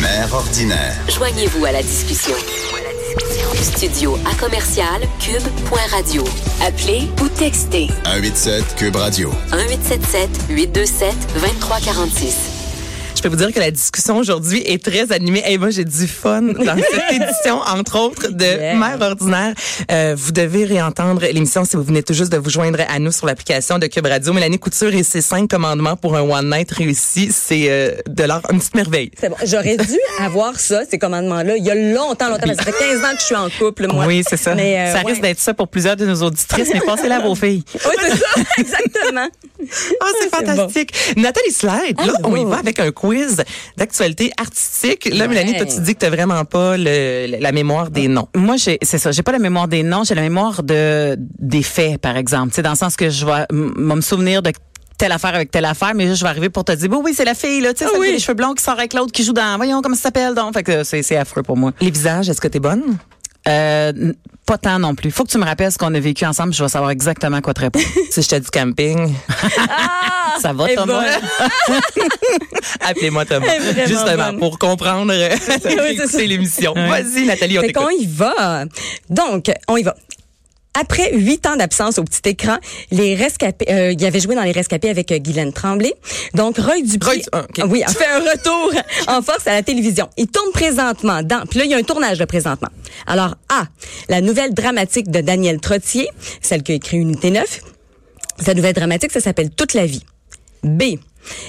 Mère ordinaire. Joignez-vous à la discussion. Studio à commercial cube.radio. Appelez ou textez 187 Cube Radio. 1877 827 2346. Je peux vous dire que la discussion aujourd'hui est très animée. Et moi, j'ai du fun dans cette édition, entre autres, de Yeah. Mère ordinaire. Euh, vous devez réentendre l'émission si vous venez tout juste de vous joindre à nous sur l'application de Cube Radio. Mélanie Couture et ses cinq commandements pour un one night réussi, c'est euh, de l'art, une petite merveille. C'est bon. J'aurais dû avoir ça, ces commandements-là, il y a longtemps, longtemps. Ça fait 15 ans que je suis en couple, moi. Oui, c'est ça. Mais, euh, ça ouais. risque d'être ça pour plusieurs de nos auditrices, mais passez-la à vos filles. Oui, c'est ça, exactement. Oh, c'est Ah, fantastique. Nathalie Slide, là, on y va avec un quiz d'actualité artistique. Là, Ouais. Mélanie, toi, tu dis que t'as vraiment pas le, la mémoire des noms. Moi, j'ai, c'est ça. J'ai pas la mémoire des noms, j'ai la mémoire de des faits, par exemple. Sais, dans le sens que je vais me souvenir de telle affaire avec telle affaire, mais je vais arriver pour te dire, oui, oui, c'est la fille, là, tu sais, celle qui a les cheveux blonds qui sort avec l'autre, qui joue dans, voyons, comment ça s'appelle, donc. Fait que c'est, c'est affreux pour moi. Les visages, est-ce que t'es bonne? Euh, pas tant non plus. Faut que tu me rappelles ce qu'on a vécu ensemble, je vais savoir exactement quoi te répondre. Si je te dis camping, ça va, Thomas? appelez-moi Thomas. Justement, bonne. pour comprendre, c'est l'émission. Vas-y, Nathalie, on Fait t'écoute. qu'on y va. Donc, on y va. Après huit ans d'absence au petit écran, les rescapés, euh, il avait joué dans les rescapés avec euh, Guylaine Tremblay. Donc Roy Dupuis, Roy ah, oui, a fait un retour en force à la télévision. Il tourne présentement dans, puis là il y a un tournage de présentement. Alors A, la nouvelle dramatique de Daniel Trottier, celle qui a écrit Unité 9. Sa nouvelle dramatique, ça s'appelle Toute la vie. B.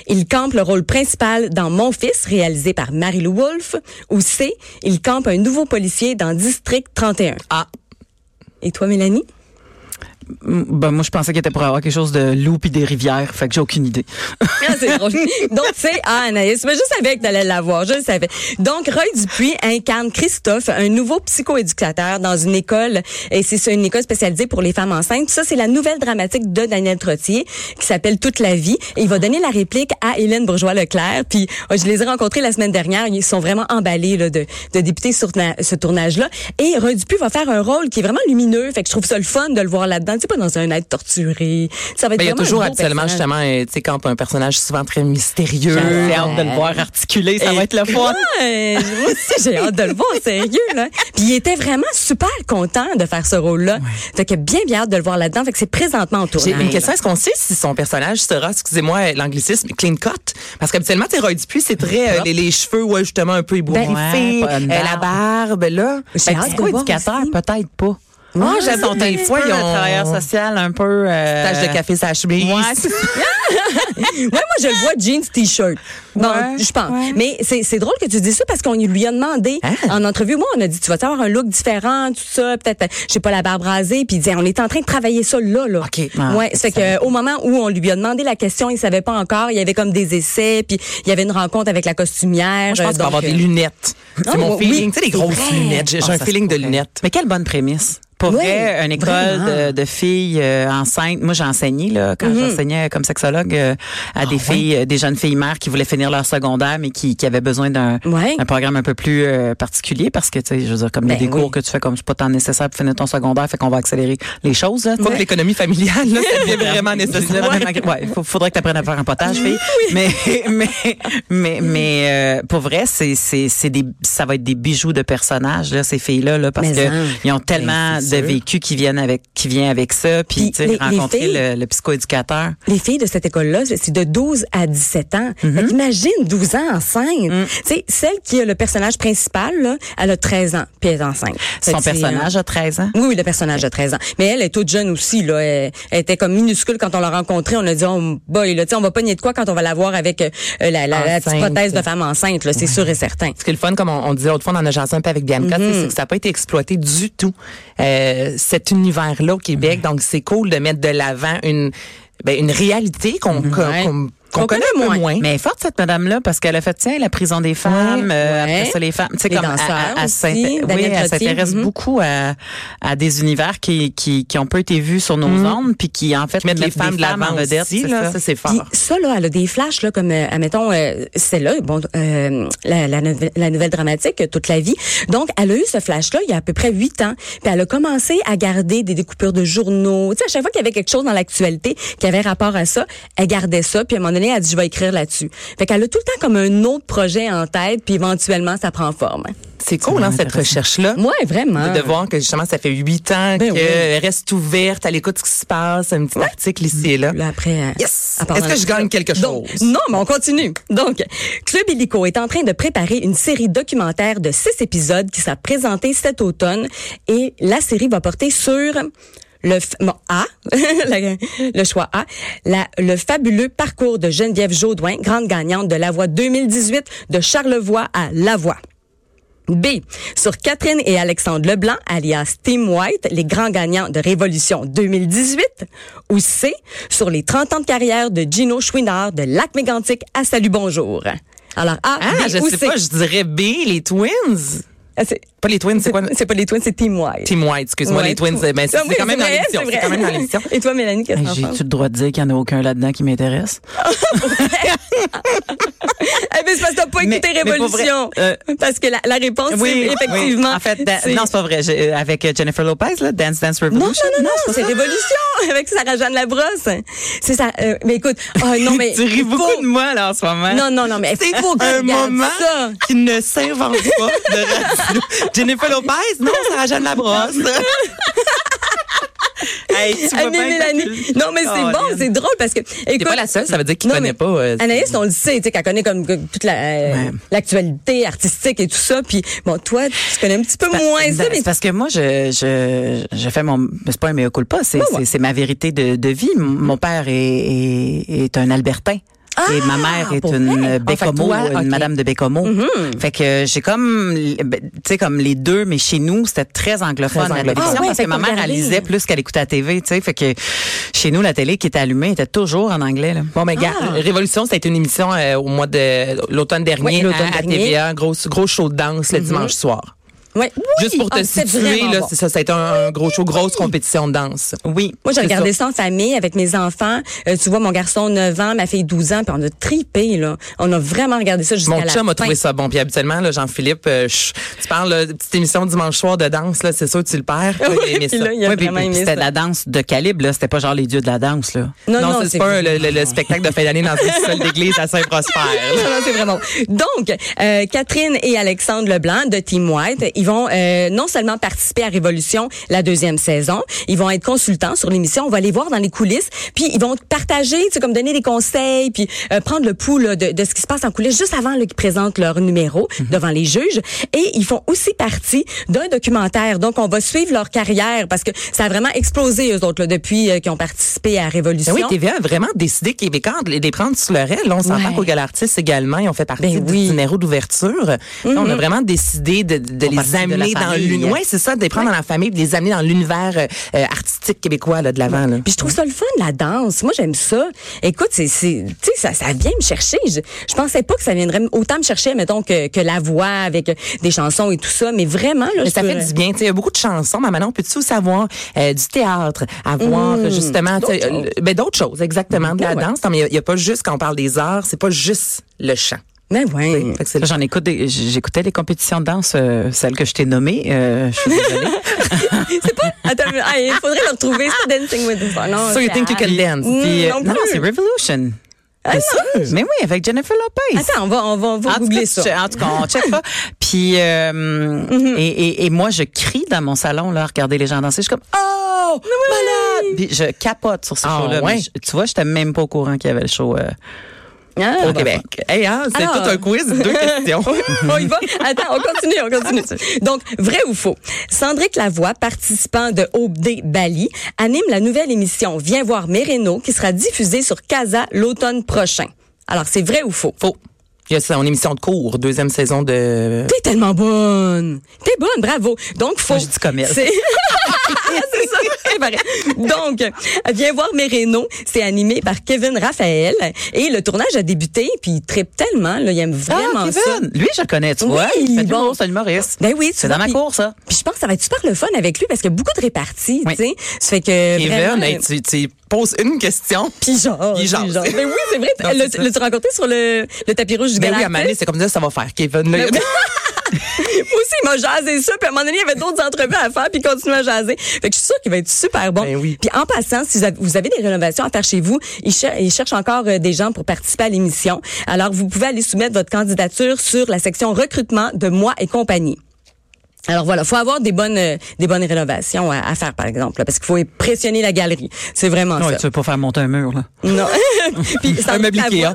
Il campe le rôle principal dans Mon fils, réalisé par Marie-Lou Wolfe. Ou C. Il campe un nouveau policier dans District 31. Ah, Et toi, Mélanie? Mm, Ben, moi, je pensais qu'il était pour avoir quelque chose de loup puis des rivières, fait que j'ai aucune idée. Ah, c'est drôle. Donc, c'est ah, Anaïs. Mais je savais que tu allais l'avoir. Je le savais. Donc, Roy Dupuis incarne Christophe, un nouveau psychoéducateur dans une école. Et c'est une école spécialisée pour les femmes enceintes. Ça, c'est la nouvelle dramatique de Daniel Trottier qui s'appelle Toute la vie. Et il va donner la réplique à Hélène Bourgeois-Leclerc. Puis, oh, je les ai rencontrés la semaine dernière. Ils sont vraiment emballés là, de, de débuter sur ce tournage-là. Et Roy Dupuis va faire un rôle qui est vraiment lumineux. Fait que je trouve ça le fun de le voir là-dedans. Pas dans un être torturé. Ça va être ben, il y a toujours habituellement, personnage. justement, euh, tu sais, quand un personnage souvent très mystérieux. J'ai hâte de le voir articuler, ça Et- va être le fun. Ouais, moi aussi, j'ai hâte de le voir, sérieux, là. Puis il était vraiment super content de faire ce rôle-là. Fait que bien, bien hâte de le voir là-dedans. Fait que c'est présentement en J'ai tournage. une question. Est-ce qu'on sait si son personnage sera, excusez-moi l'anglicisme, clean cut? Parce qu'habituellement, tu Roy Dupuis, c'est très, euh, les, les cheveux, ouais, justement, un peu ébouriffés, Ouais, une euh, la barbe, là. J'ai Ben, tu de sais, voir éducateur, peut-être pas. Moi, Ah, j'aime sont des fois, ils ont- travailleur social, un peu. Euh... Tache de café, sa chemise. Ouais. Ouais, moi, je le vois jeans, t-shirt. Bon, Ouais, je pense. ouais. Mais c'est, c'est drôle que tu dis ça parce qu'on lui a demandé Hein? en entrevue. Moi, on a dit, tu vas avoir un look différent, tout ça, peut-être, euh, je sais pas, la barbe rasée. Puis il disait, on est en train de travailler ça là, là. OK. Ah, ouais, c'est que au moment où on lui a demandé la question, il savait pas encore. Il y avait comme des essais, puis il y avait une rencontre avec la costumière. Moi, je pense qu'il va donc, avoir des euh, lunettes. C'est Ah, mon oui, feeling. Tu sais, les grosses vrai. lunettes. J'ai j'ai Ah, un feeling de lunettes. Mais quelle bonne prémisse. Pour Oui, vrai, une école vraiment. de, de filles euh, enceintes. Moi, j'ai enseigné là quand Mhm. j'enseignais comme sexologue euh, à Ah des filles, euh, des jeunes filles mères qui voulaient finir leur secondaire, mais qui, qui avaient besoin d'un Ouais. un programme un peu plus euh, particulier parce que tu sais, je veux dire, comme il y a Ben des oui. cours que tu fais comme c'est pas tant nécessaire pour finir ton secondaire, fait qu'on va accélérer les choses. Là, que l'économie familiale, là, ça devient vraiment nécessaire. Ouais, ouais, faut- faudrait que tu apprennes à faire un potage, fille. Mais, mais, mais, mais, euh, pour vrai, c'est, c'est, c'est des, ça va être des bijoux de personnages, là, ces filles-là, là, parce Mais que hein. ils ont tellement Ben, de vécu qui viennent avec, qui vient avec ça, puis, rencontrer filles- le, le psychoéducateur. Les filles de cette école-là, c'est de 12 à 17 ans. Fait qu'imagine 12 ans enceinte. Tu sais, celle qui a le personnage principal, là, elle a 13 ans, puis elle est enceinte. Son personnage euh, a 13 ans? Oui, oui, le personnage a 13 ans. Mais elle est toute jeune aussi, là. Elle, elle était comme minuscule quand on l'a rencontrée. On a dit, oh, boy, là, tu sais, on va pas nier de quoi quand on va la voir avec euh, la, la, la petite prothèse de femme enceinte, là. C'est sûr et certain. Ce qui est le fun, comme on, on disait l'autre fois, on en a jasé un peu avec Bianca, Mm-hmm. c'est que ça n'a pas été exploité du tout, euh, cet univers-là au Québec. Donc, c'est cool de mettre de l'avant une, ben, une réalité qu'on qu'on- Mm-hmm. Ouais. qu'on- connaît un peu moins. Mais forte, cette madame-là, parce qu'elle a fait, tiens, la prison des femmes, euh, ouais. après ça, les femmes. Tu sais, comme, elle, elle aussi, oui, elle s'intéresse mhm. beaucoup à, à des univers qui, qui, qui ont peu été vus sur nos ondes, puis qui, en fait, Mettre les mettent femmes de l'avant vedette. aussi, c'est là, ça. ça, c'est fort. Ça, là, elle a des flashs, là, comme, euh, admettons, euh, c'est là, bon, euh, la, la, nouvelle- la nouvelle dramatique, euh, toute la vie. Donc, elle a eu ce flash-là il y a à peu près huit ans. Puis elle a commencé à garder des découpures de journaux. Tu sais, à chaque fois qu'il y avait quelque chose dans l'actualité qui avait rapport à ça, elle gardait ça. Puis à un moment donné, elle a dit, je vais écrire là-dessus. Fait qu'elle a tout le temps comme un autre projet en tête, puis éventuellement, ça prend forme. C'est cool, hein, cette recherche-là. Moi, vraiment. De, de voir que justement, ça fait huit ans Ben qu'elle reste ouverte, elle écoute ce qui se passe, un petit article ici et là. Là, après, euh, Yes! à Est-ce que je gagne quelque Donc, chose? non, mais on continue. Donc, Club Illico est en train de préparer une série documentaire de six épisodes qui sera présentée cet automne et la série va porter sur le bon, A, le choix A, la- le fabuleux parcours de Geneviève Jaudoin, grande gagnante de la voix 2018 de Charlevoix à Lavoie. B. Sur Catherine et Alexandre Leblanc, alias Team White, les grands gagnants de Révolution 2018. Ou C. Sur les 30 ans de carrière de Gino Chouinard de Lac Mégantic à Salut Bonjour. Alors A, Ah, B je ou sais C. pas, je dirais B, les Twins. Ah, c'est- Pas les Twins, c'est quoi? C'est pas les Twins, c'est Team White. Team White, excuse-moi, Ouais, les Twins, ben, c'est Ah c'est quand même dans l'émission. c'est quand même dans l'émission. Et toi, Mélanie, qu'est-ce que Hey? J'ai-tu le droit de dire qu'il n'y en a aucun là-dedans qui m'intéresse? Eh ben, c'est parce que t'as pas écouté mais Révolution. vrai, euh, parce que la, la réponse, c'est effectivement. En fait, da- c'est- non, c'est pas vrai. J'ai- euh, Avec euh, Jennifer Lopez, là, Dance Dance Non, Revolution? non, non, non, c'est Révolution avec Sarah Jeanne Labrosse. C'est ça. euh, mais écoute, oh, non, mais. tu ris il beaucoup faut- de moi, là, en ce moment. Non, non, non, mais C'est faut un moment ça. qui ne s'invente pas de radio. Jennifer Lopez, non, Sarah Jeanne Labrosse. Hey, tu Mélanie. Non, mais c'est Oh, bon, c'est drôle parce que. T'es Écoute, pas la seule, ça veut dire qu'il connaît pas. euh, Anaïs, on le sait, tu sais, qu'elle connaît comme toute la, euh, Ouais. l'actualité artistique et tout ça. Puis, bon, toi, tu connais un petit peu moins ça, ben, mais C'est parce que moi, je, je, je fais mon, c'est pas un mea culpa, c'est, Ouais, ouais. c'est, c'est ma vérité de, de vie. Mon père est, est, est un Albertain. Et ma mère est une Ah, Bécomo, toi, une madame de Bécomo. Fait que j'ai comme, ben, tu sais, comme les deux, mais chez nous, c'était très anglophone, Très la télévision, Ah ouais, parce que ma mère, elle lisait plus qu'elle écoutait la TV, tu sais. Fait que chez nous, la télé qui était allumée était toujours en anglais, là. Bon, mais gars, Ah. Révolution, ça a été une émission euh, au mois de l'automne dernier Oui, l'automne à, dernier. TVA, gros, gros show de danse le dimanche soir. Ouais. Oui, Juste pour te ah, situer, là, bon. c'est ça, ça a été un, un gros show, grosse compétition de danse. Oui. Moi, j'ai regardé ça. en famille avec mes enfants. Euh, tu vois, mon garçon 9 ans, ma fille 12 ans, puis on a tripé, là. On a vraiment regardé ça jusqu'à Mon la chum a fin. trouvé ça bon. Puis habituellement, là, Jean-Philippe, euh, tu parles là, de petite émission dimanche soir de danse, là, c'est sûr que tu le perds. Oui, Il a aimé puis ça. là, il a Oui, vraiment puis aimé c'était la danse de calibre, là. C'était pas genre les dieux de la danse, là. Non, non, non, c'est pas le, le- le spectacle de fin d'année dans une seule d'église à Saint-Prosper. Non, non, c'est vraiment. Donc, euh, Catherine et Alexandre Leblanc de Team White, ils vont euh, non seulement participer à Révolution la deuxième saison, ils vont être consultants sur l'émission, on va les voir dans les coulisses, puis ils vont partager, tu sais, comme donner des conseils, puis euh, prendre le pouls là, de, de ce qui se passe en coulisses juste avant qu'ils présentent leur numéro devant les juges. Et ils font aussi partie d'un documentaire. Donc, on va suivre leur carrière parce que ça a vraiment explosé eux autres là, depuis euh, qu'ils ont participé à Révolution. Ben oui, TVA a vraiment décidé québécois de les prendre sur le rail. On s'entend Ouais. qu'au Galartiste également, ils ont fait partie Ben du oui. itinéraire d'ouverture. On a vraiment décidé de, de Font les amener dans l'univers. Oui, c'est ça, de les prendre dans la famille, de les amener dans l'univers euh, euh, artistique québécois là, de l'avant. Puis je trouve ça le fun, la danse. Moi, j'aime ça. Écoute, c'est, tu ça, ça vient me chercher. Je, je pensais pas que ça viendrait autant me chercher, mettons, que, que la voix avec des chansons et tout ça. Mais vraiment, là, Mais ça peux- fait du bien. Tu sais, Il y a beaucoup de chansons, mais maintenant, on peut-tu aussi avoir euh, du théâtre, avoir euh, justement tu sais, D'autres choses. euh, ben, d'autres choses, exactement, de la Ouais, ouais. danse. Non, mais il n'y a, pas juste, quand on parle des arts, c'est pas juste le chant. Mais que c'est le J'en écoute des- j'écoutais les compétitions de danse, euh, celles que je t'ai nommées. euh, je suis désolée. c'est pas. Attends, ah, il faudrait le retrouver. C'est Dancing with the Stars. Non, So you think you can dance? Mm, Puis, euh, non non, c'est Revolution. Ah, non. Mais oui, avec Jennifer Lopez. Attends, on va, on va, on va En googler cas, ça. en tout cas, on check pas. Puis, euh, Mm-hmm. et, et, et moi, je crie dans mon salon, là, regarder les gens danser. Je suis comme, oh, malade! Puis je capote sur ce Ah, show-là. ouais? Tu vois, j'étais même pas au courant qu'il y avait le show. euh, Ah, au Québec. Hey, hein, c'est tout un quiz, deux questions. on y va? Attends, on continue, on continue. Donc, vrai ou faux? Sandrick Lavoie, participant de OD Bali, anime la nouvelle émission Viens voir Mereno qui sera diffusée sur Casa l'automne prochain. Alors, c'est vrai ou faux? Faux. Il y a son émission de cours, deuxième saison de... T'es tellement bonne. T'es bonne, bravo. Donc, faux. Moi, je dis comme elle. C'est ça. il. Donc, viens voir mes rénaux. C'est animé par Kevin Raphaël et le tournage a débuté puis il tripe tellement, là, il aime vraiment ah, ça. Kevin. Lui, je le connais, tu Oui, vois. Il fait de bon. c'est humoriste. Ben oui, tu C'est dans ma puis- cour, ça. Puis je pense que ça va être super le fun avec lui parce qu'il y a beaucoup de réparties, Oui. tu sais. Ça fait que Kevin, vraiment, hey, tu, tu poses une question. Puis genre, Il jase. Mais oui, c'est vrai. Ça. L'as-tu rencontré sur le, le tapis rouge du Ben oui, à? Mané, c'est comme ça, ça va faire. Kevin, là, Moi aussi, il m'a jasé ça. Puis à un moment donné, il y avait d'autres entrevues à faire, puis il continue à jaser. Fait que je suis sûre qu'il va être super bon. Ben oui. Puis en passant, si vous avez, des rénovations à faire chez vous, il, cher- il cherche encore euh, des gens pour participer à l'émission. Alors, vous pouvez aller soumettre votre candidature sur la section recrutement de Moi et compagnie. Alors voilà, faut avoir des bonnes euh, des bonnes rénovations à, à faire par exemple, là, parce qu'il faut impressionner la galerie. C'est vraiment ça. tu veux pas faire monter un mur, là. Non. Puis un meuble Ikea.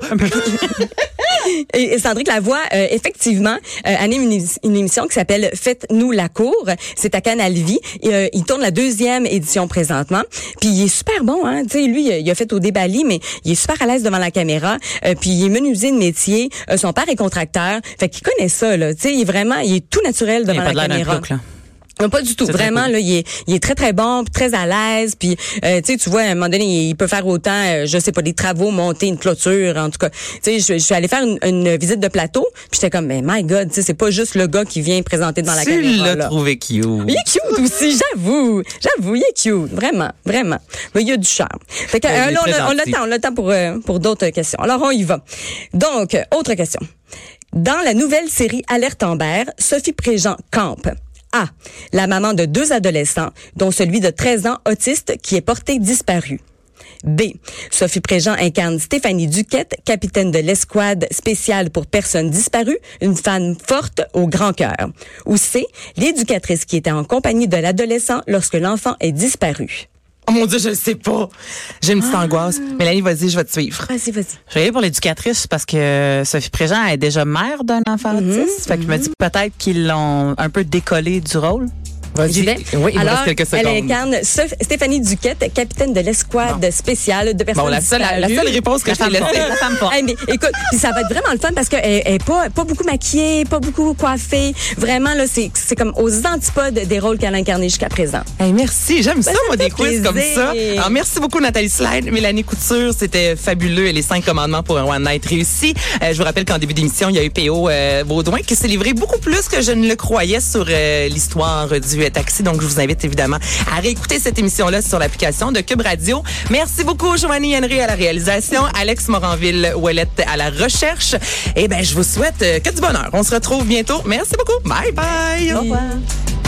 Et et Sandrick Lavoie, euh, effectivement, euh, anime une, une émission qui s'appelle Faites-nous la cour. C'est à Canal Vie. Et, euh, il tourne la deuxième édition présentement. Puis il est super bon, hein. Tu sais, lui, il a- fait au débali, mais il est super à l'aise devant la caméra. Euh, puis il est menuisier de métier. Euh, son père est contracteur. Fait qu'il connaît ça, là. Tu sais, il est vraiment, il est tout naturel Il devant a pas la de caméra. Non, pas du tout. Vraiment, cool. là, il est, il est très, très bon, puis très à l'aise. Puis, euh, tu sais, tu vois, à un moment donné, il peut faire autant, euh, je sais pas, des travaux, monter une clôture, en tout cas. Tu sais, je, je suis allée faire une, une visite de plateau, puis j'étais comme, mais my God, tu sais, c'est pas juste le gars qui vient présenter devant la tu caméra. l'as là. trouvé cute. Il est cute aussi, j'avoue. J'avoue, il est cute. Vraiment, vraiment. Mais il y a du charme. Fait que, euh, là, on a, on a le temps, on a le temps pour, euh, pour d'autres questions. Alors, on y va. Donc, autre question. Dans la nouvelle série Alerte Amber, Sophie Préjean campe. A. La maman de deux adolescents, dont celui de 13 ans autiste qui est porté disparu. B. Sophie Préjean incarne Stéphanie Duquette, capitaine de l'escouade spéciale pour personnes disparues, une femme forte au grand cœur. Ou C. L'éducatrice qui était en compagnie de l'adolescent lorsque l'enfant est disparu. Oh mon Dieu, je le sais pas. J'ai une petite angoisse. Mélanie, vas-y, je vais te suivre. Vas-y, vas-y. Je vais aller pour l'éducatrice parce que Sophie Préjean est déjà mère d'un enfant autiste. Fait que je me dis peut-être qu'ils l'ont un peu décollé du rôle. J'y vais. Oui, il Alors, reste quelques elle incarne Stéphanie Duquette, capitaine de l'escouade spéciale de personnes Bon, la seule, la disparues. seule réponse que je t'ai laissée. La femme forte. Hey, mais écoute, puis ça va être vraiment le fun parce qu'elle est pas, pas beaucoup maquillée, pas beaucoup coiffée. Vraiment, là, c'est c'est comme aux antipodes des rôles qu'elle a incarnés jusqu'à présent. Hey, merci, j'aime ça, Ben, ça moi, des quiz comme ça. Alors, merci beaucoup, Nathalie Slide. Mélanie Couture, c'était fabuleux. Et les cinq commandements pour un One Night réussi. Euh, je vous rappelle qu'en début d'émission, il y a eu P.O. euh, Baudouin qui s'est livré beaucoup plus que je ne le croyais sur euh, l'histoire du euh, taxi. Donc, je vous invite évidemment à réécouter cette émission-là sur l'application de Cube Radio. Merci beaucoup, Joanie Henry à la réalisation, Alex Moranville-Ouellette à la recherche. Et ben, je vous souhaite euh, que du bonheur. On se retrouve bientôt. Merci beaucoup. Bye bye. Au revoir.